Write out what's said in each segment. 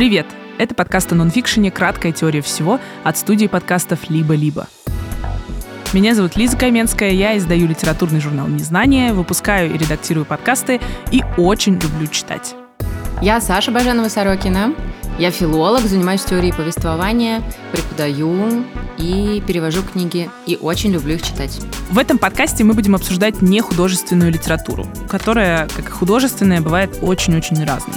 Привет! Это подкаст о нонфикшене «Краткая теория всего» от студии подкастов «Либо-либо». Меня зовут Лиза Каменская, я издаю литературный журнал «Незнание», выпускаю и редактирую подкасты и очень люблю читать. Я Саша Баженова-Сорокина. Я филолог, занимаюсь теорией повествования, преподаю и перевожу книги, и очень люблю их читать. В этом подкасте мы будем обсуждать не художественную литературу, которая, как и художественная, бывает очень-очень разной.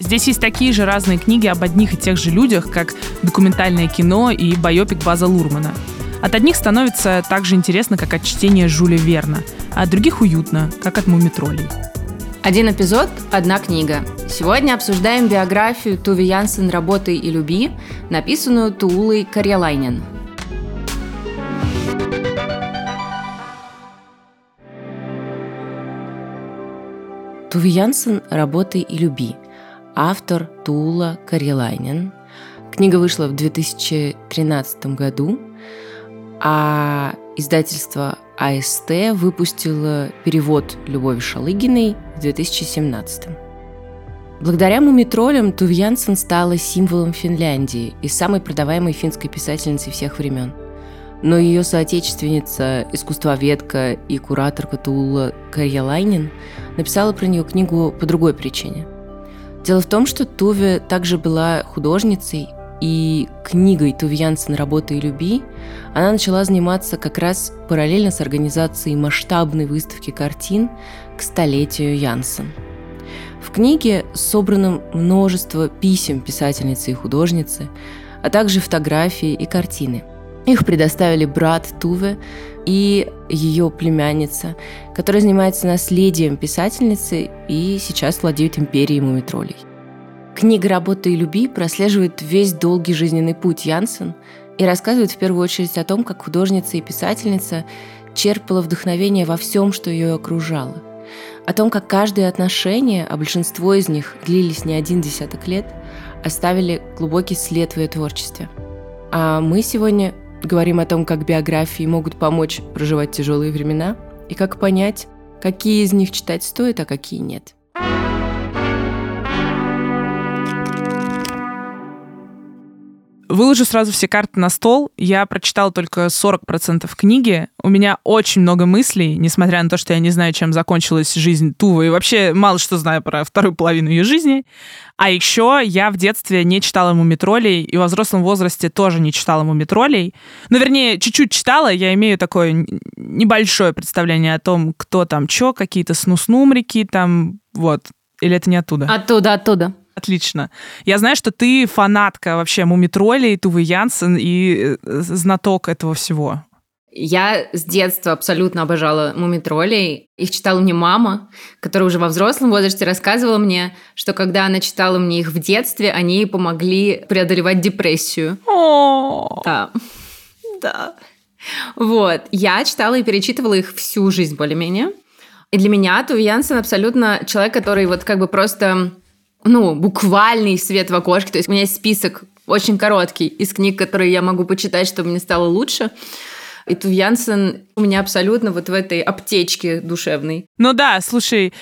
Здесь есть такие же разные книги об одних и тех же людях, как документальное кино и байопик База Лурмана. От одних становится так же интересно, как от чтения Жюля Верна, а от других уютно, как от мумитролей. Один эпизод – одна книга. Сегодня обсуждаем биографию Туви Янсен «Работай и люби», написанную Туулой Карьялайнен. Туви Янсен «Работай и люби», автор Тула Карьялайнен. Книга вышла в 2013 году, а издательство АСТ выпустило перевод Любови Шалыгиной в 2017 Благодаря мумитролям Тув Янсен стала символом Финляндии и самой продаваемой финской писательницей всех времен. Но ее соотечественница, искусствоведка и кураторка Туула Карьялайнин написала про нее книгу по другой причине. Дело в том, что Туве также была художницей, и книгой Туви Янсен «Работа и люби» она начала заниматься как раз параллельно с организацией масштабной выставки картин к столетию Янсен. В книге собрано множество писем писательницы и художницы, а также фотографии и картины. Их предоставили брат Туве и ее племянница, которая занимается наследием писательницы и сейчас владеет империей мумитролей. Книга «Работа и люби» прослеживает весь долгий жизненный путь Янсен и рассказывает в первую очередь о том, как художница и писательница черпала вдохновение во всем, что ее окружало. О том, как каждое отношение, а большинство из них длились не один десяток лет, оставили глубокий след в ее творчестве. А мы сегодня говорим о том, как биографии могут помочь проживать тяжелые времена и как понять, какие из них читать стоит, а какие нет. Выложу сразу все карты на стол. Я прочитала только 40% книги. У меня очень много мыслей, несмотря на то, что я не знаю, чем закончилась жизнь Тувы. И вообще мало что знаю про вторую половину ее жизни. А еще я в детстве не читала мумитролей, и во взрослом возрасте тоже не читала мумитролей. Ну, вернее, чуть-чуть читала. Я имею такое небольшое представление о том, кто там что, какие-то снуснумрики там, вот. Или это не оттуда? Оттуда, оттуда. Отлично. Я знаю, что ты фанатка вообще Мумитролей, Тувы Янсен и э, знаток этого всего. Я с детства абсолютно обожала мумитролей. Их читала мне мама, которая уже во взрослом возрасте рассказывала мне, что когда она читала мне их в детстве, они ей помогли преодолевать депрессию. О, Да. Да. Вот. Я читала и перечитывала их всю жизнь более-менее. И для меня Туви Янсен абсолютно человек, который вот как бы просто ну, буквальный свет в окошке. То есть у меня есть список очень короткий из книг, которые я могу почитать, чтобы мне стало лучше. И Тув Янсен у меня абсолютно вот в этой аптечке душевной. Ну да, слушай,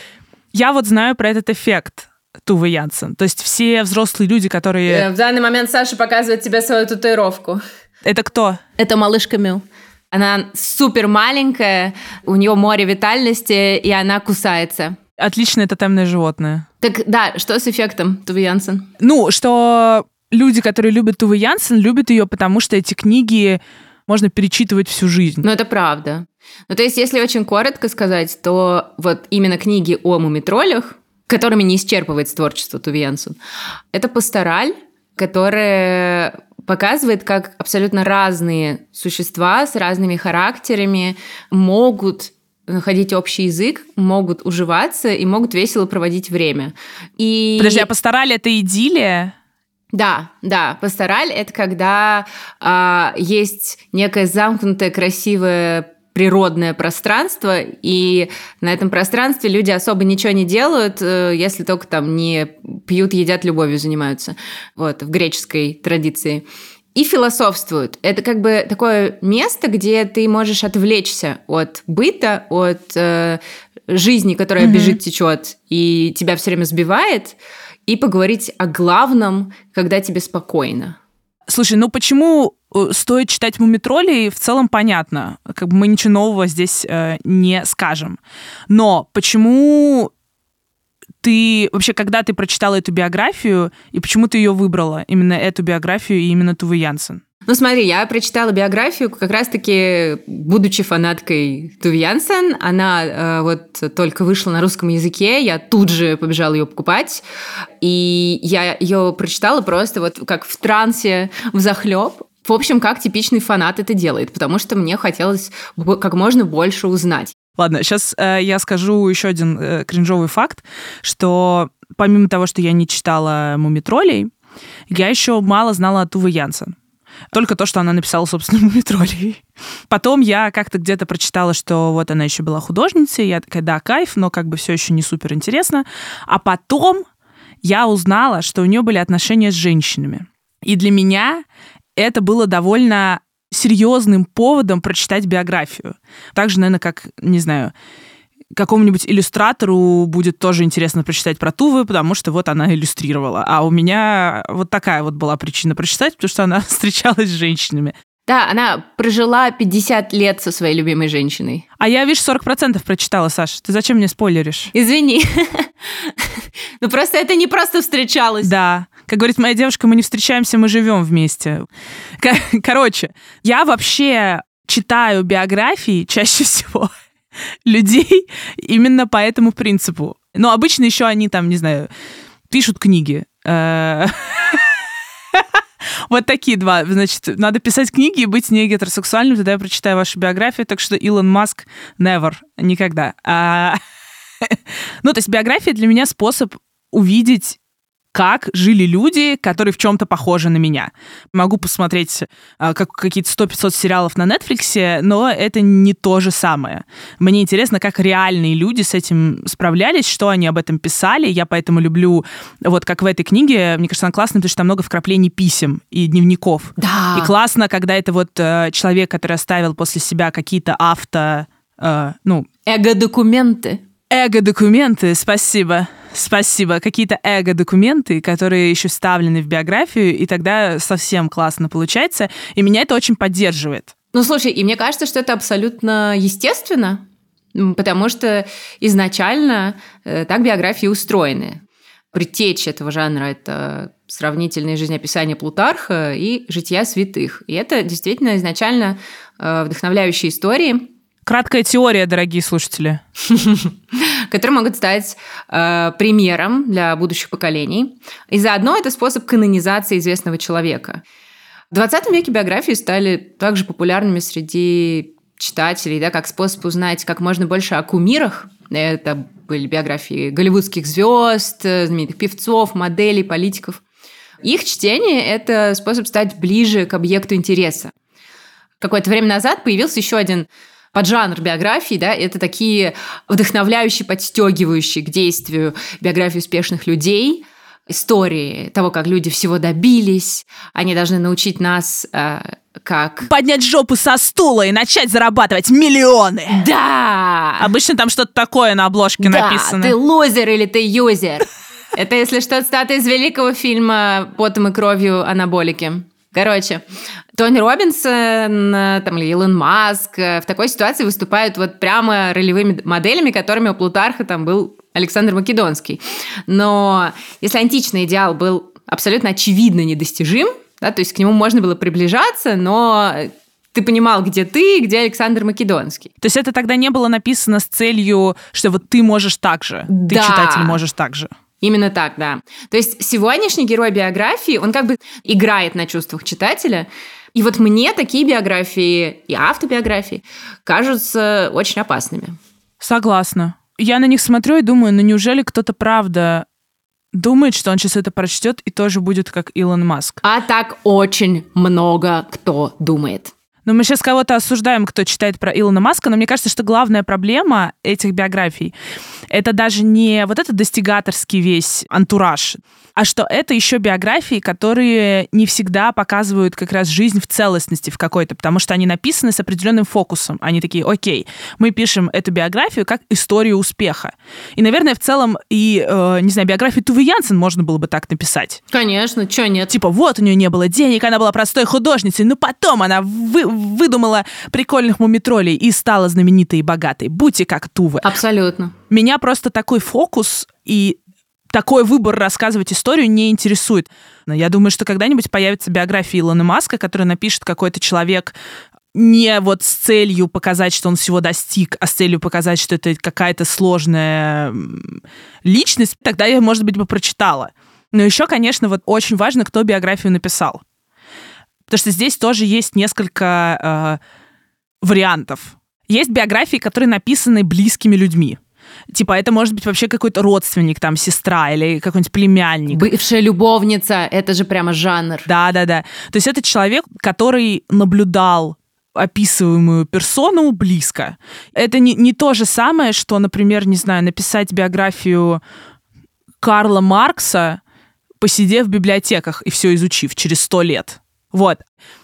я вот знаю про этот эффект Тувы Янсен. То есть все взрослые люди, которые... Э, В данный момент Саша показывает тебе свою татуировку. Это кто? Это малышка Мю. Она супер маленькая, у нее море витальности, и она кусается. Отличное тотемное животное. Так да, что с эффектом Тувы Янсен? Ну, что люди, которые любят Тувы Янсен, любят ее, потому что эти книги можно перечитывать всю жизнь. Ну, это правда. Ну, то есть, если очень коротко сказать, то вот именно книги о мумитролях, которыми не исчерпывается творчество Туви Янсен, это пастораль, которая показывает, как абсолютно разные существа с разными характерами могут находить общий язык, могут уживаться и могут весело проводить время. И... Подожди, а пастораль это идиллия? Да, да, пастораль это когда а, есть некое замкнутое, красивое природное пространство, и на этом пространстве люди особо ничего не делают, э, если только там не пьют, едят, любовью занимаются. Вот, в греческой традиции. И философствуют. Это как бы такое место, где ты можешь отвлечься от быта, от э, жизни, которая Мгм. бежит, течет, и тебя все время сбивает, и поговорить о главном, когда тебе спокойно. Слушай, ну почему э, стоит читать «Мумитролей» в целом понятно. Как бы мы ничего нового здесь э, не скажем. Но почему ты вообще, когда ты прочитала эту биографию, и почему ты ее выбрала, именно эту биографию и именно Тувы Янсен? Ну смотри, я прочитала биографию как раз-таки, будучи фанаткой Туви Янсен. Она э, вот только вышла на русском языке, я тут же побежала ее покупать. И я ее прочитала просто вот как в трансе, в захлеб. В общем, как типичный фанат это делает, потому что мне хотелось как можно больше узнать. Ладно, сейчас э, я скажу еще один э, кринжовый факт, что помимо того, что я не читала «Мумитролей», я еще мало знала о Туве Янсен. Только то, что она написала, собственно, «Мумитролей». Потом я как-то где-то прочитала, что вот она еще была художницей, я такая, да, кайф, но как бы все еще не супер интересно. А потом я узнала, что у нее были отношения с женщинами. И для меня это было довольно серьезным поводом прочитать биографию. Также, наверное, как, не знаю, какому-нибудь иллюстратору будет тоже интересно прочитать про Тувы, потому что вот она иллюстрировала. А у меня вот такая вот была причина прочитать, потому что она встречалась с женщинами. Да, она прожила 50 лет со своей любимой женщиной. А я, видишь, 40% прочитала, Саша. Ты зачем мне спойлеришь? Извини. Ну просто это не просто встречалась. Да. Как говорит моя девушка, мы не встречаемся, мы живем вместе. Короче, я вообще читаю биографии чаще всего людей именно по этому принципу. Но обычно еще они там, не знаю, пишут книги. Вот такие два. Значит, надо писать книги и быть не гетеросексуальным, тогда я прочитаю вашу биографию. Так что Илон Маск never, никогда. А... ну, то есть биография для меня способ увидеть как жили люди, которые в чем-то похожи на меня. Могу посмотреть а, как, какие-то 100-500 сериалов на Netflix, но это не то же самое. Мне интересно, как реальные люди с этим справлялись, что они об этом писали. Я поэтому люблю, вот как в этой книге, мне кажется, она классная, потому что там много вкраплений писем и дневников. Да. И классно, когда это вот э, человек, который оставил после себя какие-то авто... Э, ну... Эго-документы. Эго-документы, спасибо. Спасибо. Какие-то эго-документы, которые еще вставлены в биографию, и тогда совсем классно получается. И меня это очень поддерживает. Ну, слушай, и мне кажется, что это абсолютно естественно, потому что изначально э, так биографии устроены. Предтечь этого жанра – это сравнительные жизнеописания Плутарха и жития святых. И это действительно изначально э, вдохновляющие истории. Краткая теория, дорогие слушатели. которые могут стать э, примером для будущих поколений. И заодно это способ канонизации известного человека. В 20 веке биографии стали также популярными среди читателей, да, как способ узнать как можно больше о кумирах. Это были биографии голливудских звезд, знаменитых певцов, моделей, политиков. Их чтение – это способ стать ближе к объекту интереса. Какое-то время назад появился еще один поджанр биографии, да, это такие вдохновляющие, подстегивающие к действию биографии успешных людей, истории того, как люди всего добились. Они должны научить нас э, как... Поднять жопу со стула и начать зарабатывать миллионы. Да! Обычно там что-то такое на обложке да, написано. ты лузер или ты юзер. Это, если что, цитата из великого фильма «Потом и кровью анаболики». Короче, Тони Робинсон там, или Илон Маск э, в такой ситуации выступают вот прямо ролевыми моделями, которыми у Плутарха там был Александр Македонский. Но если античный идеал был абсолютно очевидно недостижим, да, то есть к нему можно было приближаться, но ты понимал, где ты, где Александр Македонский. То есть это тогда не было написано с целью, что вот ты можешь так же, да. ты читатель можешь так же. Именно так, да. То есть сегодняшний герой биографии, он как бы играет на чувствах читателя. И вот мне такие биографии и автобиографии кажутся очень опасными. Согласна. Я на них смотрю и думаю, ну неужели кто-то правда думает, что он сейчас это прочтет и тоже будет как Илон Маск? А так очень много кто думает. Но мы сейчас кого-то осуждаем, кто читает про Илона Маска, но мне кажется, что главная проблема этих биографий это даже не вот этот достигаторский весь антураж, а что это еще биографии, которые не всегда показывают как раз жизнь в целостности в какой-то, потому что они написаны с определенным фокусом. Они такие, окей, мы пишем эту биографию как историю успеха. И, наверное, в целом и, э, не знаю, биографию Тувы Янсен можно было бы так написать. Конечно, что нет? Типа, вот у нее не было денег, она была простой художницей, но потом она вы, выдумала прикольных мумитролей и стала знаменитой и богатой. Будьте как Тувы. Абсолютно. Меня просто такой фокус и такой выбор рассказывать историю не интересует. Но я думаю, что когда-нибудь появится биография Илона Маска, которая напишет какой-то человек не вот с целью показать, что он всего достиг, а с целью показать, что это какая-то сложная личность, тогда я, может быть, бы прочитала. Но еще, конечно, вот очень важно, кто биографию написал. Потому что здесь тоже есть несколько э, вариантов. Есть биографии, которые написаны близкими людьми. Типа, это может быть вообще какой-то родственник, там, сестра или какой-нибудь племянник. Бывшая любовница, это же прямо жанр. Да-да-да. То есть это человек, который наблюдал описываемую персону близко. Это не, не то же самое, что, например, не знаю, написать биографию Карла Маркса, посидев в библиотеках и все изучив через сто лет. Вот.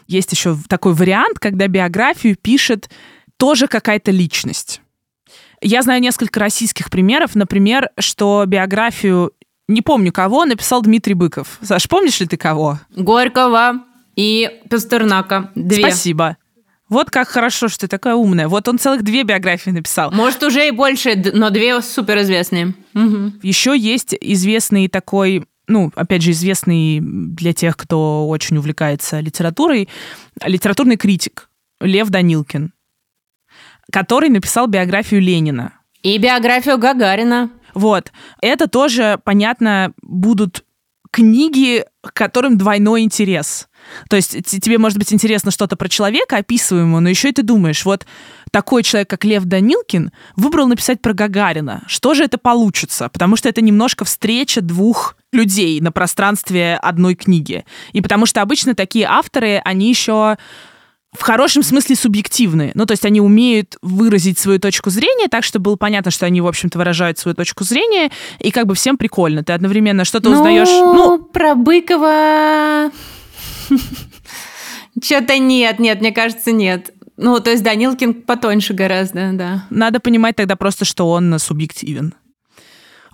Есть еще такой вариант, когда биографию пишет тоже какая-то личность. Я знаю несколько российских примеров. Например, что биографию, не помню кого, написал Дмитрий Быков. Саш, помнишь ли ты кого? Горького и Пастернака. Две. Спасибо. Вот как хорошо, что ты такая умная. Вот он целых две биографии написал. Может, уже и больше, но две суперизвестные. Угу. Еще есть известный такой ну, опять же, известный для тех, кто очень увлекается литературой, литературный критик Лев Данилкин который написал биографию Ленина. И биографию Гагарина. Вот. Это тоже, понятно, будут книги, к которым двойной интерес. То есть тебе может быть интересно что-то про человека описываемого, но еще и ты думаешь, вот такой человек, как Лев Данилкин, выбрал написать про Гагарина. Что же это получится? Потому что это немножко встреча двух людей на пространстве одной книги. И потому что обычно такие авторы, они еще в хорошем смысле субъективны. Ну, то есть они умеют выразить свою точку зрения так, чтобы было понятно, что они, в общем-то, выражают свою точку зрения, и как бы всем прикольно. Ты одновременно что-то ну, узнаешь... Ну, про Быкова... Что-то нет, нет, мне кажется, нет. Ну, то есть Данилкин потоньше гораздо, да. Надо понимать тогда просто, что он субъективен.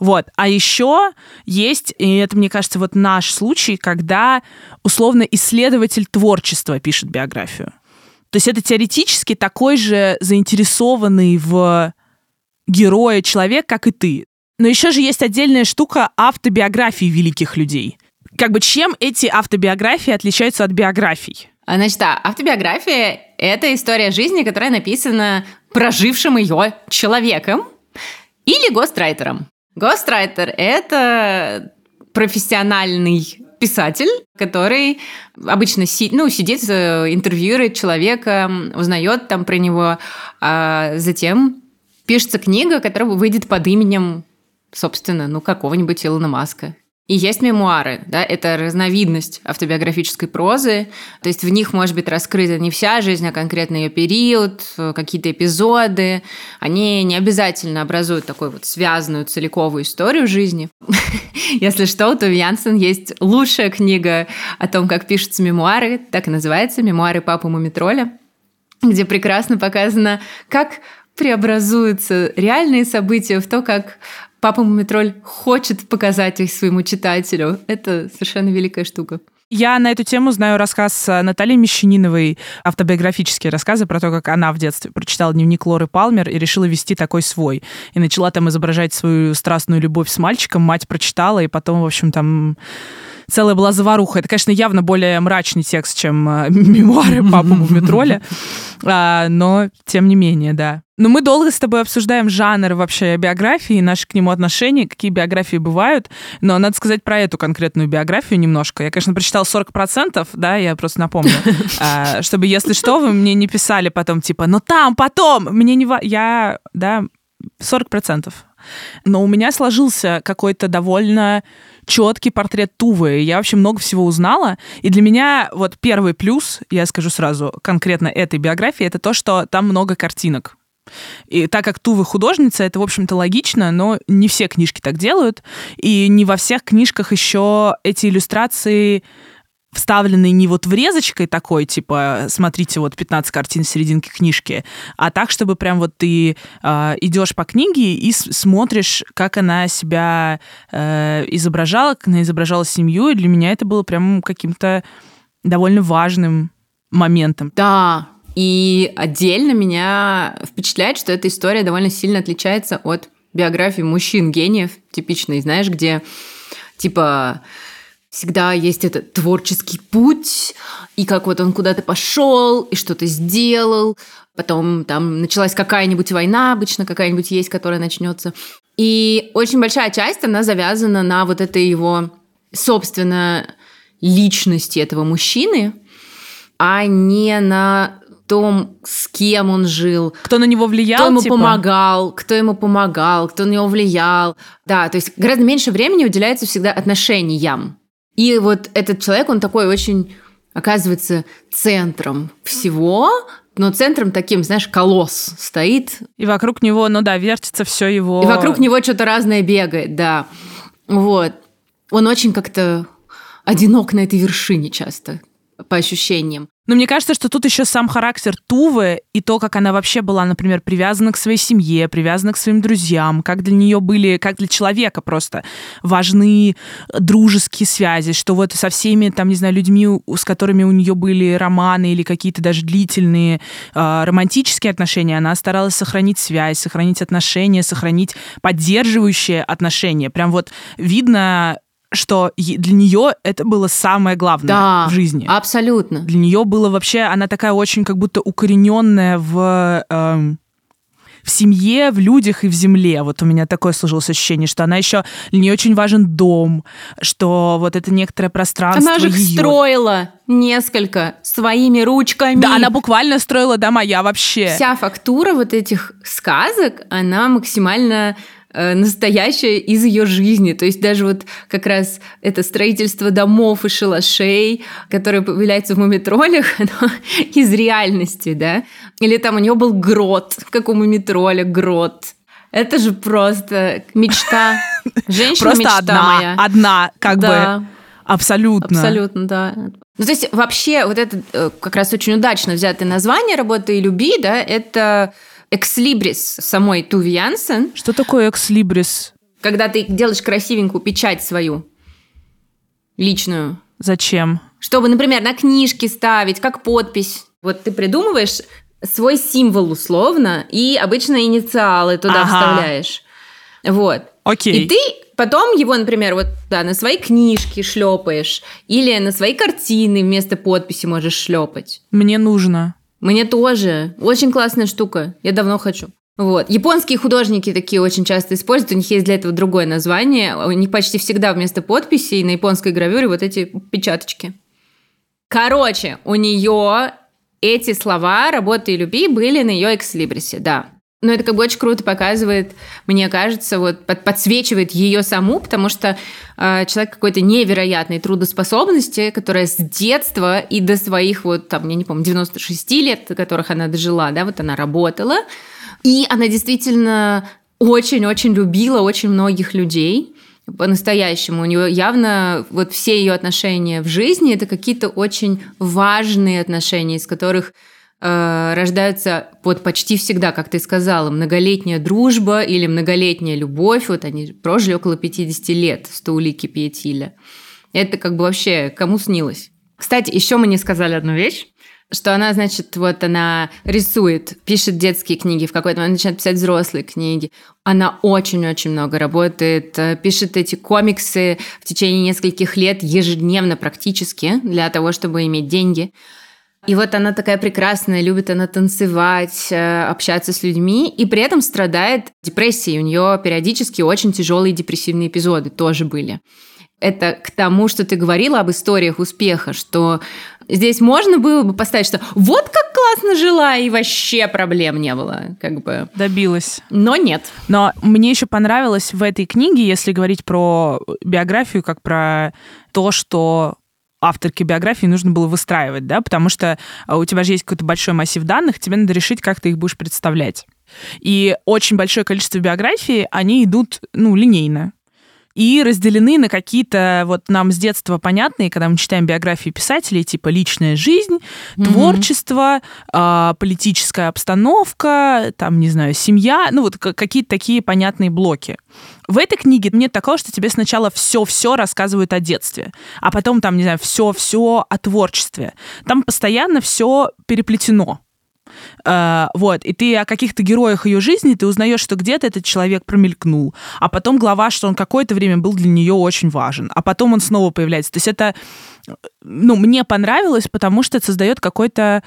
Вот. А еще есть, и это, мне кажется, вот наш случай, когда условно исследователь творчества пишет биографию. То есть это теоретически такой же заинтересованный в герое человек, как и ты. Но еще же есть отдельная штука автобиографии великих людей. Как бы чем эти автобиографии отличаются от биографий? А, значит, да, автобиография — это история жизни, которая написана прожившим ее человеком или гострайтером. Гострайтер — это профессиональный писатель, который обычно си, ну, сидит, интервьюирует человека, узнает там про него, а затем пишется книга, которая выйдет под именем, собственно, ну, какого-нибудь Илона Маска. И есть мемуары, да, это разновидность автобиографической прозы, то есть в них может быть раскрыта не вся жизнь, а конкретно ее период, какие-то эпизоды. Они не обязательно образуют такую вот связанную целиковую историю жизни. Если что, то в Янсен есть лучшая книга о том, как пишутся мемуары, так и называется «Мемуары папы Мумитроля», где прекрасно показано, как преобразуются реальные события в то, как Папа Мумитроль хочет показать их своему читателю. Это совершенно великая штука. Я на эту тему знаю рассказ Натальи Мещаниновой, автобиографические рассказы про то, как она в детстве прочитала дневник Лоры Палмер и решила вести такой свой. И начала там изображать свою страстную любовь с мальчиком. Мать прочитала, и потом, в общем, там целая была заваруха. Это, конечно, явно более мрачный текст, чем э, мемуары папы Мумитроля, а, но тем не менее, да. Но мы долго с тобой обсуждаем жанр вообще биографии, наши к нему отношения, какие биографии бывают. Но надо сказать про эту конкретную биографию немножко. Я, конечно, прочитала 40%, да, я просто напомню, а, чтобы, если что, вы мне не писали потом, типа, но там, потом, мне не... Я, да, 40%. но у меня сложился какой-то довольно четкий портрет Тувы. Я вообще много всего узнала. И для меня вот первый плюс, я скажу сразу, конкретно этой биографии, это то, что там много картинок. И так как Тува художница, это, в общем-то, логично, но не все книжки так делают. И не во всех книжках еще эти иллюстрации вставленный не вот врезочкой такой, типа, смотрите, вот 15 картин в серединке книжки, а так, чтобы прям вот ты э, идешь по книге и смотришь, как она себя э, изображала, как она изображала семью, и для меня это было прям каким-то довольно важным моментом. Да, и отдельно меня впечатляет, что эта история довольно сильно отличается от биографии мужчин-гениев, типичной, знаешь, где типа всегда есть этот творческий путь, и как вот он куда-то пошел, и что-то сделал, потом там началась какая-нибудь война, обычно какая-нибудь есть, которая начнется. И очень большая часть, она завязана на вот этой его, собственно, личности этого мужчины, а не на том, с кем он жил. Кто на него влиял, Кто ему типа? помогал, кто ему помогал, кто на него влиял. Да, то есть гораздо меньше времени уделяется всегда отношениям. И вот этот человек, он такой очень, оказывается, центром всего, но центром таким, знаешь, колосс стоит. И вокруг него, ну да, вертится все его... И вокруг него что-то разное бегает, да. Вот. Он очень как-то одинок на этой вершине часто, по ощущениям. Но мне кажется, что тут еще сам характер Тувы и то, как она вообще была, например, привязана к своей семье, привязана к своим друзьям, как для нее были, как для человека просто важны дружеские связи, что вот со всеми, там, не знаю, людьми, с которыми у нее были романы или какие-то даже длительные э, романтические отношения, она старалась сохранить связь, сохранить отношения, сохранить поддерживающие отношения. Прям вот видно что для нее это было самое главное да, в жизни. Абсолютно. Для нее было вообще, она такая очень как будто укорененная в эм, в семье, в людях и в земле. Вот у меня такое сложилось ощущение, что она еще для нее очень важен дом, что вот это некоторое пространство. Она же ее. строила несколько своими ручками. Да, она буквально строила дома, я вообще. Вся фактура вот этих сказок, она максимально настоящее из ее жизни. То есть даже вот как раз это строительство домов и шалашей, которое появляется в мумитролях, оно из реальности, да? Или там у нее был грот, как у мумитроля, грот. Это же просто мечта. Женщина Просто мечта одна, моя. одна, как да. бы. Абсолютно. Абсолютно, да. Ну, то есть вообще вот это э, как раз очень удачно взятое название «Работа и люби», да, это экслибрис самой Туви Янсен. Что такое экслибрис? Когда ты делаешь красивенькую печать свою, личную. Зачем? Чтобы, например, на книжке ставить, как подпись. Вот ты придумываешь свой символ условно, и обычно инициалы туда ага. вставляешь. Вот. Окей. И ты потом его, например, вот да, на свои книжки шлепаешь, или на свои картины вместо подписи можешь шлепать. Мне нужно. Мне тоже. Очень классная штука. Я давно хочу. Вот. Японские художники такие очень часто используют, у них есть для этого другое название. У них почти всегда вместо подписей на японской гравюре вот эти печаточки. Короче, у нее эти слова «работа и люби» были на ее экслибрисе, да. Но это как бы очень круто показывает, мне кажется, вот под, подсвечивает ее саму, потому что э, человек какой-то невероятной трудоспособности, которая с детства и до своих вот там, я не помню, 96 лет, которых она дожила, да, вот она работала, и она действительно очень-очень любила очень многих людей по-настоящему. У нее явно вот все ее отношения в жизни это какие-то очень важные отношения, из которых э, рождаются вот почти всегда, как ты сказала, многолетняя дружба или многолетняя любовь. Вот они прожили около 50 лет, Стаулики Пиетиля. Это как бы вообще кому снилось? Кстати, еще мы не сказали одну вещь что она, значит, вот она рисует, пишет детские книги, в какой-то момент начинает писать взрослые книги. Она очень-очень много работает, э, пишет эти комиксы в течение нескольких лет ежедневно практически для того, чтобы иметь деньги. И вот она такая прекрасная, любит она танцевать, э, общаться с людьми, и при этом страдает депрессией. У нее периодически очень тяжелые депрессивные эпизоды тоже были. Это к тому, что ты говорила об историях успеха, что здесь можно было бы поставить, что вот как классно жила, и вообще проблем не было, как бы. Добилась. Но нет. Но мне еще понравилось в этой книге, если говорить про биографию, как про то, что авторке биографии нужно было выстраивать, да, потому что а, у тебя же есть какой-то большой массив данных, тебе надо решить, как ты их будешь представлять. И очень большое количество биографий, они идут, ну, линейно и разделены на какие-то вот нам с детства понятные, когда мы читаем биографии писателей, типа личная жизнь, mm-hmm. творчество, э, политическая обстановка, там, не знаю, семья, ну вот какие-то такие понятные блоки. В этой книге нет такого, что тебе сначала все-все рассказывают о детстве, а потом там, не знаю, все-все о творчестве. Там постоянно все переплетено. Uh, вот, и ты о каких-то героях ее жизни, ты узнаешь, что где-то этот человек промелькнул, а потом глава, что он какое-то время был для нее очень важен, а потом он снова появляется. То есть это, ну, мне понравилось, потому что это создает какой-то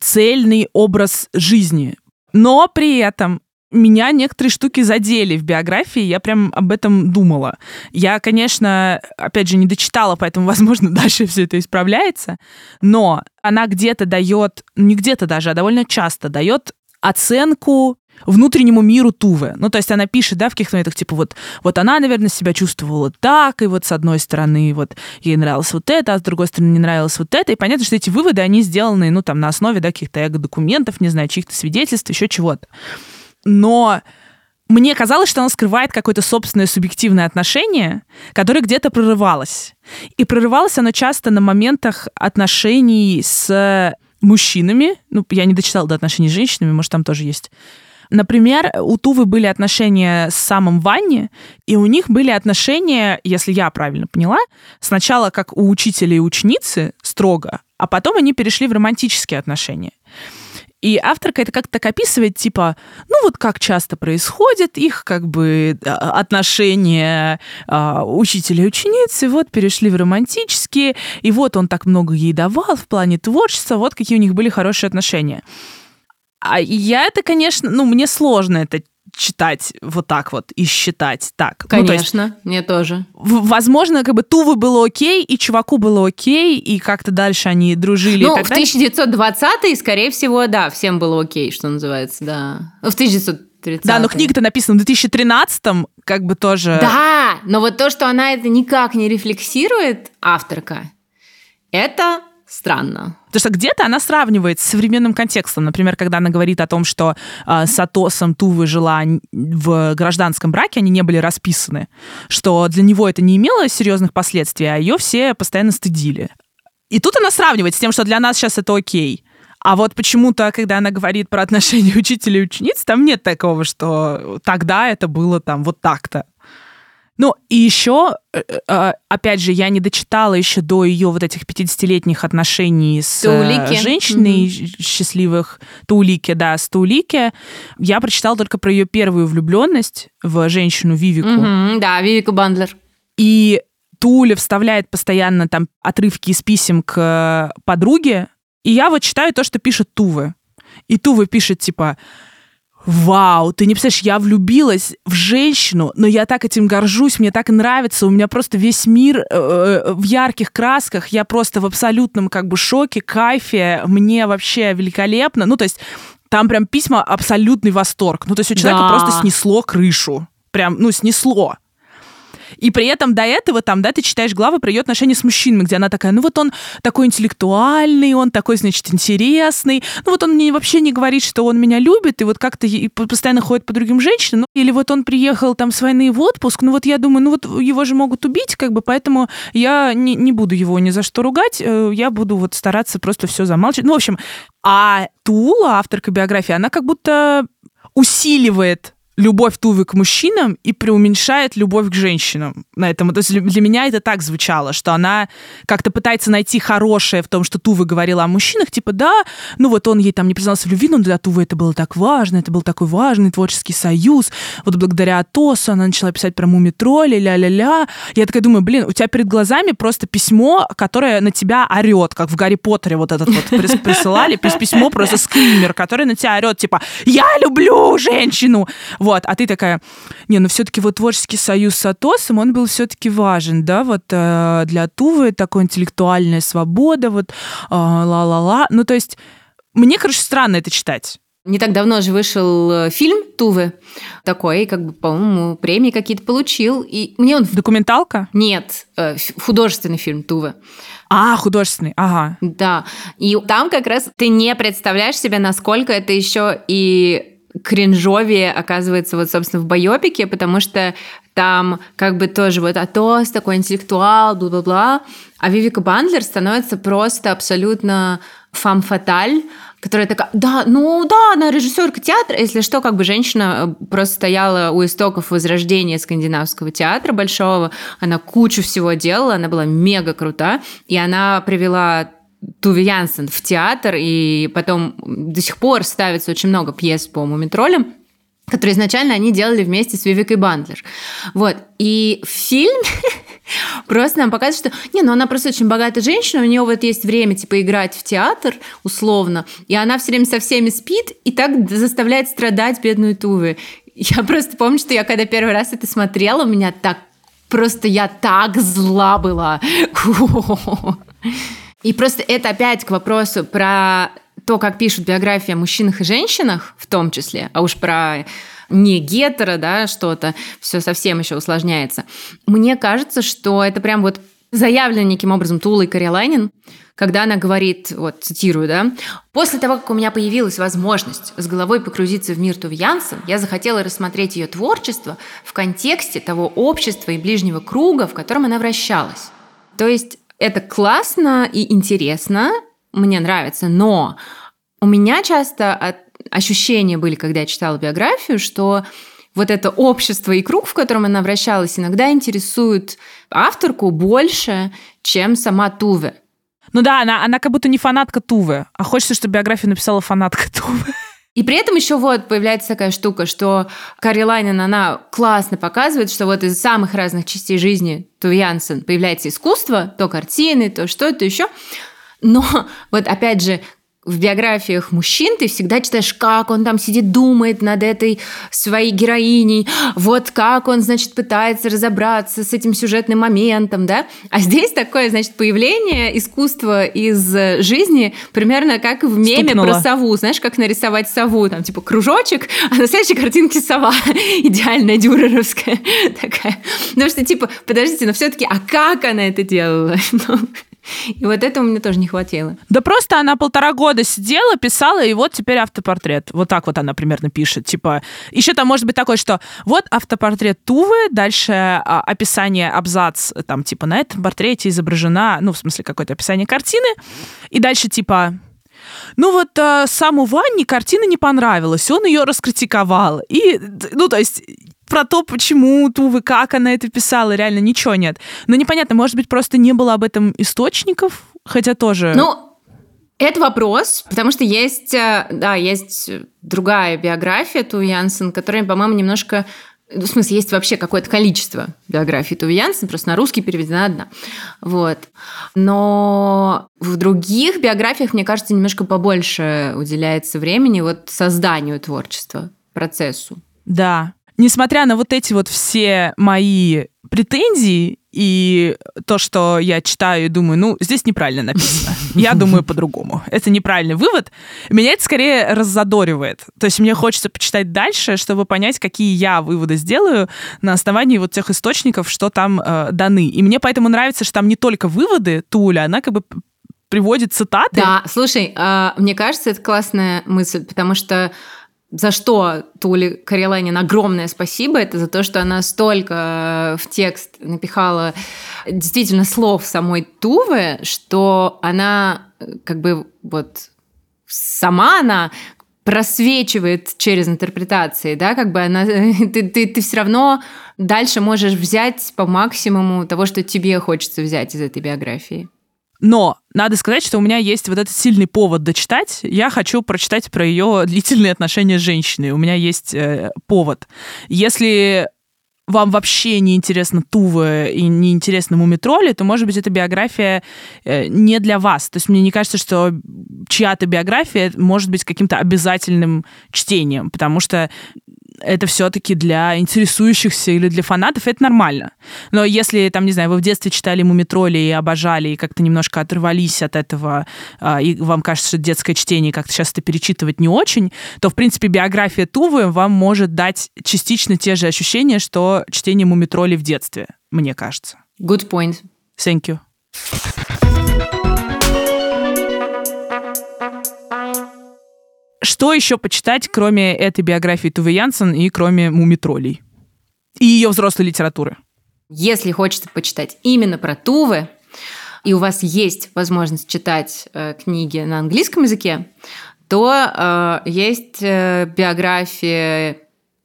цельный образ жизни. Но при этом меня некоторые штуки задели в биографии, я прям об этом думала. Я, конечно, опять же, не дочитала, поэтому, возможно, дальше все это исправляется, но она где-то дает, не где-то даже, а довольно часто дает оценку внутреннему миру Тувы. Ну, то есть она пишет, да, в каких-то моментах, типа, вот, вот она, наверное, себя чувствовала так, и вот с одной стороны, вот ей нравилось вот это, а с другой стороны не нравилось вот это. И понятно, что эти выводы, они сделаны, ну, там, на основе, да, каких-то эго-документов, не знаю, чьих-то свидетельств, еще чего-то но мне казалось, что она скрывает какое-то собственное субъективное отношение, которое где-то прорывалось. И прорывалось оно часто на моментах отношений с мужчинами. Ну, я не дочитала до отношений с женщинами, может, там тоже есть. Например, у Тувы были отношения с самым Ванни, и у них были отношения, если я правильно поняла, сначала как у учителя и ученицы строго, а потом они перешли в романтические отношения. И авторка это как-то так описывает, типа, ну вот как часто происходит их как бы а, отношения а, учителя и ученицы, вот перешли в романтические, и вот он так много ей давал в плане творчества, вот какие у них были хорошие отношения. А я это, конечно, ну, мне сложно это читать вот так вот и считать так. Конечно, ну, то есть, мне тоже. Возможно, как бы Тувы было окей, и чуваку было окей, и как-то дальше они дружили. Ну, в 1920-е, скорее всего, да, всем было окей, что называется, да. В 1930 Да, но книга-то написана в 2013-м, как бы тоже... Да, но вот то, что она это никак не рефлексирует, авторка, это странно. Потому что где-то она сравнивает с современным контекстом. Например, когда она говорит о том, что э, с Атосом Тувы жила в гражданском браке, они не были расписаны, что для него это не имело серьезных последствий, а ее все постоянно стыдили. И тут она сравнивает с тем, что для нас сейчас это окей. А вот почему-то, когда она говорит про отношения учителя и учениц, там нет такого, что тогда это было там вот так-то. Ну, и еще, э, э, опять же, я не дочитала еще до ее вот этих 50-летних отношений с э, Таулики. женщиной mm-hmm. счастливых Таулики, да, с Таулики. Я прочитала только про ее первую влюбленность в женщину Вивику. Mm-hmm, да, Вивику Бандлер. И Туля вставляет постоянно там отрывки из писем к подруге, и я вот читаю то, что пишет Тувы. И Тувы пишет, типа, Вау, ты не представляешь, я влюбилась в женщину, но я так этим горжусь, мне так нравится, у меня просто весь мир э, э, в ярких красках, я просто в абсолютном как бы шоке, кайфе, мне вообще великолепно. Ну, то есть там прям письма абсолютный восторг. Ну, то есть у человека да. просто снесло крышу. Прям, ну, снесло. И при этом до этого там, да, ты читаешь главы про ее отношения с мужчинами, где она такая, ну вот он такой интеллектуальный, он такой, значит, интересный, ну вот он мне вообще не говорит, что он меня любит, и вот как-то постоянно ходит по другим женщинам, ну, или вот он приехал там с войны в отпуск, ну вот я думаю, ну вот его же могут убить, как бы, поэтому я не, не буду его ни за что ругать, э, я буду вот стараться просто все замалчивать. Ну, в общем, а Тула, авторка биографии, она как будто усиливает любовь Тувы к мужчинам и преуменьшает любовь к женщинам на этом. То есть для меня это так звучало, что она как-то пытается найти хорошее в том, что Тува говорила о мужчинах, типа, да, ну вот он ей там не признался в любви, но для Тувы это было так важно, это был такой важный творческий союз. Вот благодаря Атосу она начала писать про муми-тролли, ля-ля-ля. Я такая думаю, блин, у тебя перед глазами просто письмо, которое на тебя орет, как в Гарри Поттере вот этот вот присылали, письмо просто скример, который на тебя орет, типа, я люблю женщину. Вот, а ты такая, не, ну все-таки вот творческий союз с Атосом, он был все-таки важен, да, вот э, для Тувы такая интеллектуальная свобода, вот э, ла-ла-ла. Ну, то есть мне, короче, странно это читать. Не так давно же вышел э, фильм Тувы такой, как бы, по-моему, премии какие-то получил. И мне он... Документалка? Нет, э, художественный фильм Тувы. А, художественный, ага. Да. И там как раз ты не представляешь себе, насколько это еще и кринжовее оказывается вот, собственно, в байопике, потому что там как бы тоже вот Атос, такой интеллектуал, бла-бла-бла, а Вивика Бандлер становится просто абсолютно фам-фаталь, которая такая, да, ну да, она режиссерка театра, если что, как бы женщина э, просто стояла у истоков возрождения скандинавского театра большого, она кучу всего делала, она была мега крута, и она привела Туви Янсен в театр, и потом до сих пор ставится очень много пьес по мумитролям, которые изначально они делали вместе с Вивикой Бандлер. Вот. И фильм просто нам показывает, что не, ну она просто очень богатая женщина, у нее вот есть время типа играть в театр условно, и она все время со всеми спит и так заставляет страдать бедную Тувы. Я просто помню, что я когда первый раз это смотрела, у меня так просто я так зла была. И просто это опять к вопросу про то, как пишут биографии о мужчинах и женщинах, в том числе, а уж про не гетеро, да, что-то, все совсем еще усложняется. Мне кажется, что это прям вот заявлено неким образом Тулой Карелайнин, когда она говорит, вот цитирую, да, «После того, как у меня появилась возможность с головой погрузиться в мир Туви Янсен, я захотела рассмотреть ее творчество в контексте того общества и ближнего круга, в котором она вращалась». То есть это классно и интересно, мне нравится, но у меня часто ощущения были, когда я читала биографию, что вот это общество и круг, в котором она вращалась, иногда интересует авторку больше, чем сама Туве. Ну да, она, она как будто не фанатка Тувы, а хочется, чтобы биографию написала фанатка Тувы. И при этом еще вот появляется такая штука, что Карри Лайнен, она классно показывает, что вот из самых разных частей жизни Туви Янсен появляется искусство, то картины, то что-то еще. Но вот опять же, в биографиях мужчин ты всегда читаешь, как он там сидит, думает над этой своей героиней, вот как он, значит, пытается разобраться с этим сюжетным моментом, да? А здесь такое, значит, появление искусства из жизни примерно как в меме Стукнуло. про сову. Знаешь, как нарисовать сову? Там, типа, кружочек, а на следующей картинке сова. Идеальная дюреровская такая. Потому что, типа, подождите, но все таки а как она это делала? И вот этого мне тоже не хватило. Да просто она полтора года сидела, писала, и вот теперь автопортрет. Вот так вот она примерно пишет. Типа, еще там может быть такое, что вот автопортрет Тувы, дальше а, описание абзац, там, типа, на этом портрете изображена, ну, в смысле, какое-то описание картины, и дальше, типа, ну вот э, саму Ванне картина не понравилась, он ее раскритиковал. И, ну, то есть про то, почему Тувы, как она это писала, реально ничего нет. Но непонятно, может быть, просто не было об этом источников, хотя тоже... Ну, это вопрос, потому что есть, э, да, есть другая биография Тувы Янсен, которая, по-моему, немножко в смысле, есть вообще какое-то количество биографий Туви Янсен, просто на русский переведена одна. Вот. Но в других биографиях, мне кажется, немножко побольше уделяется времени вот созданию творчества, процессу. Да, несмотря на вот эти вот все мои претензии и то, что я читаю и думаю, ну, здесь неправильно написано. Я думаю по-другому. Это неправильный вывод. Меня это скорее раззадоривает. То есть мне хочется почитать дальше, чтобы понять, какие я выводы сделаю на основании вот тех источников, что там э, даны. И мне поэтому нравится, что там не только выводы Туля, она как бы приводит цитаты. Да, слушай, э, мне кажется, это классная мысль, потому что за что Туле Кареланин огромное спасибо, это за то, что она столько в текст напихала действительно слов самой Тувы, что она как бы вот сама она просвечивает через интерпретации, да, как бы она, ты, ты, ты все равно дальше можешь взять по максимуму того, что тебе хочется взять из этой биографии. Но надо сказать, что у меня есть вот этот сильный повод дочитать. Я хочу прочитать про ее длительные отношения с женщиной. У меня есть э, повод. Если вам вообще не интересно Тува и не интересно Мумитроли, то, может быть, эта биография э, не для вас. То есть мне не кажется, что чья-то биография может быть каким-то обязательным чтением, потому что это все-таки для интересующихся или для фанатов, это нормально. Но если, там, не знаю, вы в детстве читали «Мумитроли» и обожали, и как-то немножко оторвались от этого, а, и вам кажется, что детское чтение как-то сейчас это перечитывать не очень, то, в принципе, биография Тувы вам может дать частично те же ощущения, что чтение «Мумитроли» в детстве, мне кажется. Good point. Thank you. Что еще почитать, кроме этой биографии Тувы Янсен и кроме «Мумитролей»? И ее взрослой литературы. Если хочется почитать именно про Тувы, и у вас есть возможность читать э, книги на английском языке, то э, есть э, биография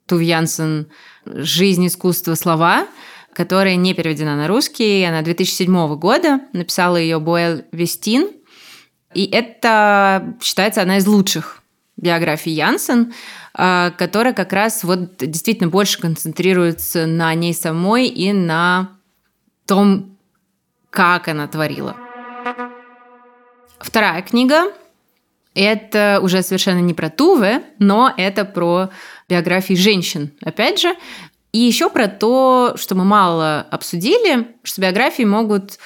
Тувы Янсен «Жизнь, искусство, слова», которая не переведена на русский. Она 2007 года. Написала ее Боэл Вестин. И это считается одна из лучших биографии Янсен, а, которая как раз вот действительно больше концентрируется на ней самой и на том, как она творила. Вторая книга – это уже совершенно не про Туве, но это про биографии женщин, опять же, и еще про то, что мы мало обсудили, что биографии могут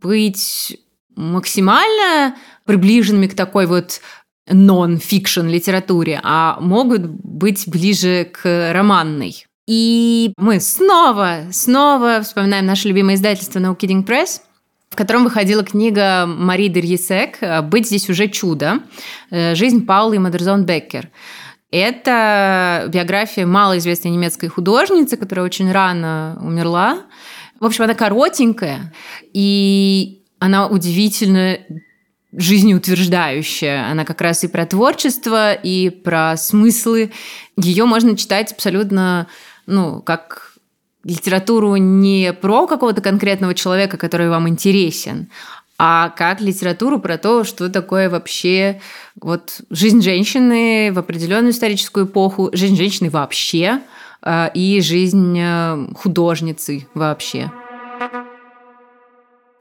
быть максимально приближенными к такой вот нон-фикшн литературе, а могут быть ближе к романной. И мы снова, снова вспоминаем наше любимое издательство No Kidding Press, в котором выходила книга Мари Дерьесек «Быть здесь уже чудо. Жизнь Паулы Мадерзон Беккер». Это биография малоизвестной немецкой художницы, которая очень рано умерла. В общем, она коротенькая, и она удивительно жизнеутверждающая. Она как раз и про творчество, и про смыслы. Ее можно читать абсолютно, ну, как литературу не про какого-то конкретного человека, который вам интересен, а как литературу про то, что такое вообще вот жизнь женщины в определенную историческую эпоху, жизнь женщины вообще э, и жизнь э, художницы вообще.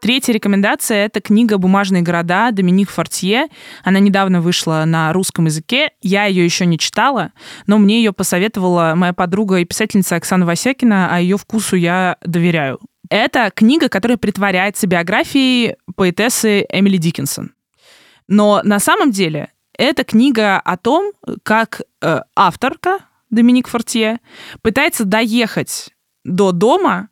Третья рекомендация — это книга «Бумажные города» Доминик Фортье. Она недавно вышла на русском языке. Я ее еще не читала, но мне ее посоветовала моя подруга и писательница Оксана Васякина, а ее вкусу я доверяю. Это книга, которая притворяется биографией поэтессы Эмили Диккенсон. Но на самом деле это книга о том, как э, авторка Доминик Фортье пытается доехать до дома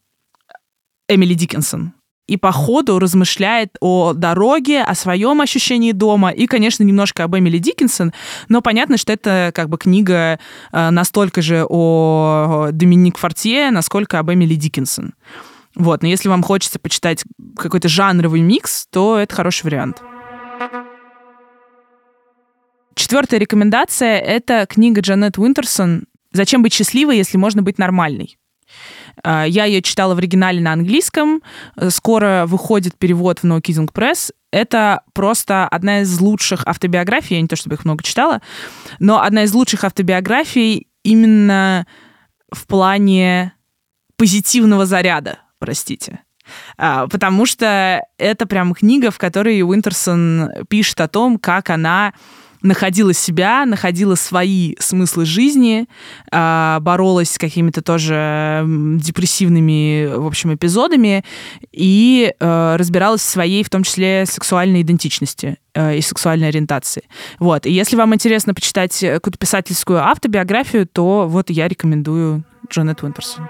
Эмили Диккенсон, и по ходу размышляет о дороге, о своем ощущении дома и, конечно, немножко об Эмили Диккенсон, но понятно, что это как бы книга э, настолько же о Доминик Фортье, насколько об Эмили Диккенсон. Вот, но если вам хочется почитать какой-то жанровый микс, то это хороший вариант. Четвертая рекомендация — это книга Джанет Уинтерсон «Зачем быть счастливой, если можно быть нормальной?» А, я ее читала в оригинале на английском. Скоро выходит перевод в No Kidding Press. Это просто одна из лучших автобиографий. Я не то чтобы их много читала, но одна из лучших автобиографий именно в плане позитивного заряда, простите. А, потому что это прям книга, в которой Уинтерсон пишет о том, как она находила себя, находила свои смыслы жизни, а, боролась с какими-то тоже депрессивными, в общем, эпизодами и а, разбиралась в своей, в том числе, сексуальной идентичности а, и сексуальной ориентации. Вот. И если вам интересно почитать какую-то писательскую автобиографию, то вот я рекомендую Джанет Уинтерсон.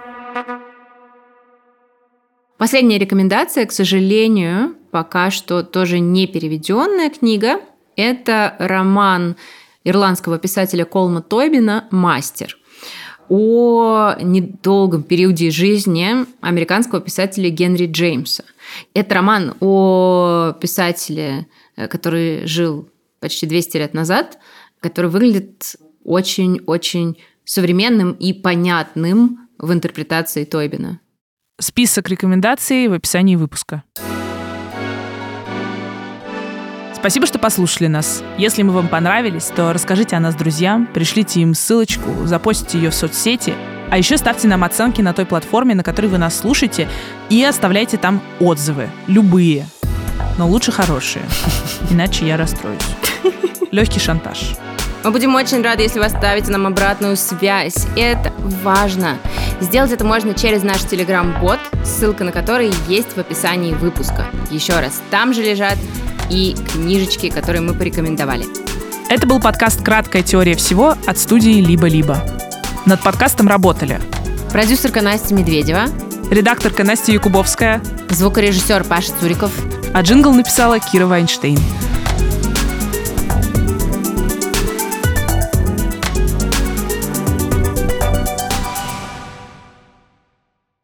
Последняя рекомендация, к сожалению, пока что тоже не переведенная книга – это роман ирландского писателя Колма Тойбина «Мастер» о недолгом периоде жизни американского писателя Генри Джеймса. Это роман о писателе, который жил почти 200 лет назад, который выглядит очень-очень современным и понятным в интерпретации Тойбина. Список рекомендаций в описании выпуска. Спасибо, что послушали нас. Если мы вам понравились, то расскажите о нас друзьям, пришлите им ссылочку, запостите ее в соцсети, а еще ставьте нам оценки на той платформе, на которой вы нас слушаете, и оставляйте там отзывы. Любые. Но лучше хорошие. Иначе я расстроюсь. Легкий шантаж. Мы будем очень рады, если вы оставите нам обратную связь. Это важно. Сделать это можно через наш телеграм-бот, ссылка на который есть в описании выпуска. Еще раз, там же лежат и книжечки, которые мы порекомендовали. Это был подкаст «Краткая теория всего» от студии «Либо-либо». Над подкастом работали продюсерка Настя Медведева, редакторка Настя Якубовская, звукорежиссер Паша Цуриков, а джингл написала Кира Вайнштейн.